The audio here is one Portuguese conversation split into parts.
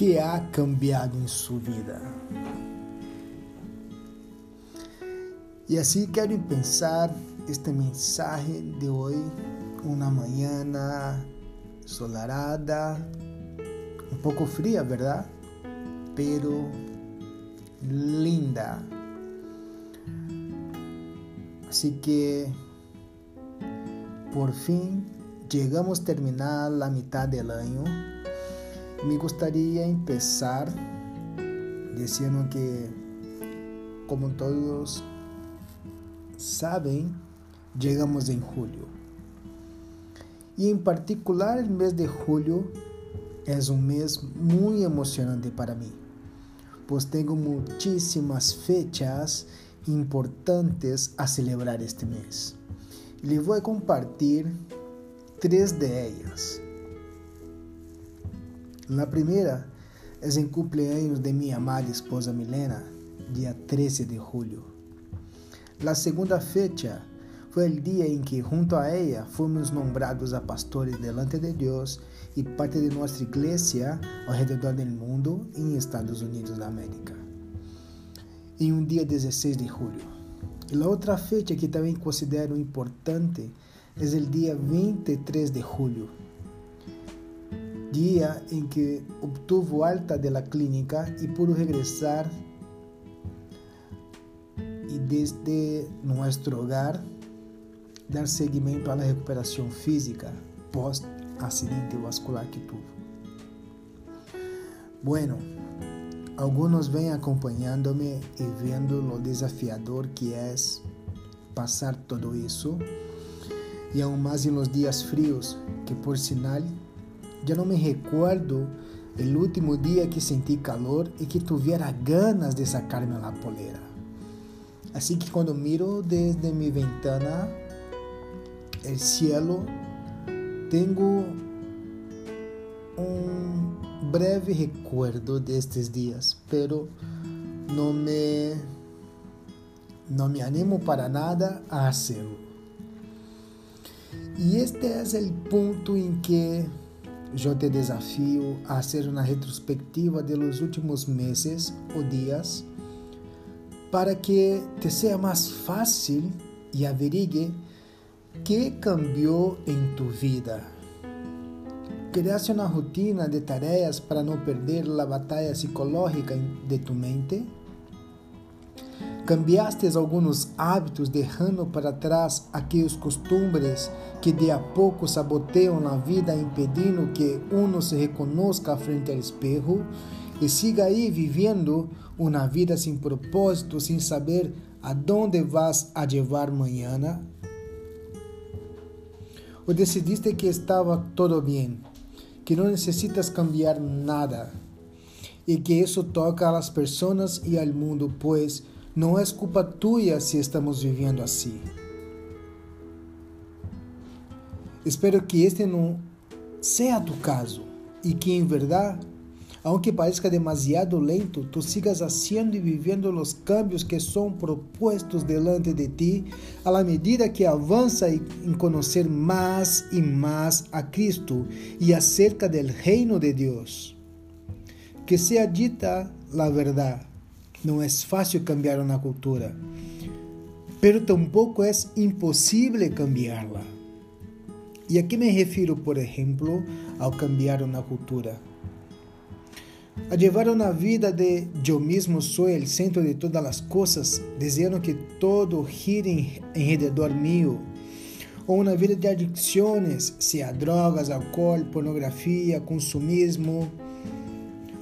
que ha cambiado em sua vida. E assim quero pensar este mensagem de hoje, uma manhã solarada, um pouco fria, verdade? Pero linda. Así que por fin llegamos a terminar la mitad del año. Me gustaría empezar diciendo que, como todos saben, llegamos en julio. Y en particular el mes de julio es un mes muy emocionante para mí, pues tengo muchísimas fechas importantes a celebrar este mes. Les voy a compartir tres de ellas. La primera es en cumpleaños de mi amada esposa Milena, día 13 de julio. La segunda fecha fue el día en que junto a ella fuimos nombrados a pastores delante de Dios y parte de nuestra iglesia alrededor del mundo en Estados Unidos de América. En un día 16 de julio. Y la otra fecha que también considero importante es el día 23 de julio, día en que obtuvo alta de la clínica y pudo regresar y desde nuestro hogar dar seguimiento a la recuperación física post accidente vascular que tuvo. Bueno, algunos ven acompañándome y viendo lo desafiador que es pasar todo eso y aún más en los días fríos, que por sinal ya no me recuerdo el último día que sentí calor y que tuviera ganas de sacarme la polera. Así que cuando miro desde mi ventana el cielo, tengo un breve recuerdo de días, pero no me, no me animo para nada a hacerlo. E este é o ponto em que eu te desafio a fazer uma retrospectiva de los últimos meses ou dias para que te seja mais fácil e averigue que cambiou em tu vida. Criaste uma rotina de tarefas para não perder a batalha psicológica de tu mente? Cambiaste alguns hábitos, deixando para trás aqueles costumes que de a pouco saboteiam a vida, impedindo que uno se reconozca frente ao espejo e siga aí vivendo uma vida sem propósito, sem saber a dónde vas a levar amanhã? Ou decidiste que estava todo bem, que não necessitas cambiar nada e que isso toca às pessoas e ao mundo, pois não é culpa tua se estamos vivendo assim. Espero que este não seja tu caso e que, em verdade, aunque parezca demasiado lento, tu sigas haciendo e vivendo os cambios que são propostos delante de ti, la medida que avança em conhecer mais e mais a Cristo e acerca del reino de Deus. Que seja dita a verdade não é fácil cambiar uma cultura, pero tampouco é impossível cambiá-la. E aqui me refiro, por exemplo, ao cambiar uma cultura. A levar uma vida de eu mesmo sou o centro de todas as coisas, desejando que todo gire em redor meu, ou uma vida de adicções, seja drogas, álcool, pornografia, consumismo,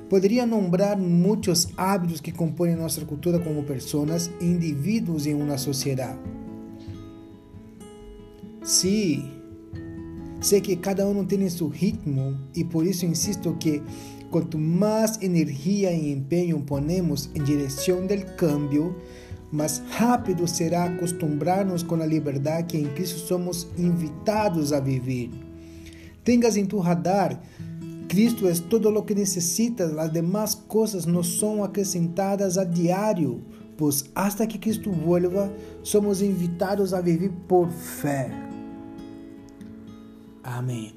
Poderia nombrar muitos hábitos que compõem nossa cultura como pessoas e indivíduos em uma sociedade. Sim, sei que cada um tem seu ritmo e por isso insisto que quanto mais energia e empenho ponemos em direção do cambio, mais rápido será acostumbrarnos com a liberdade que em Cristo somos invitados a viver. Tengas em tu radar Cristo é todo lo que necesitas, as demás coisas não são acrescentadas a diário, pois hasta que Cristo vuelva, somos invitados a viver por fé. Amém.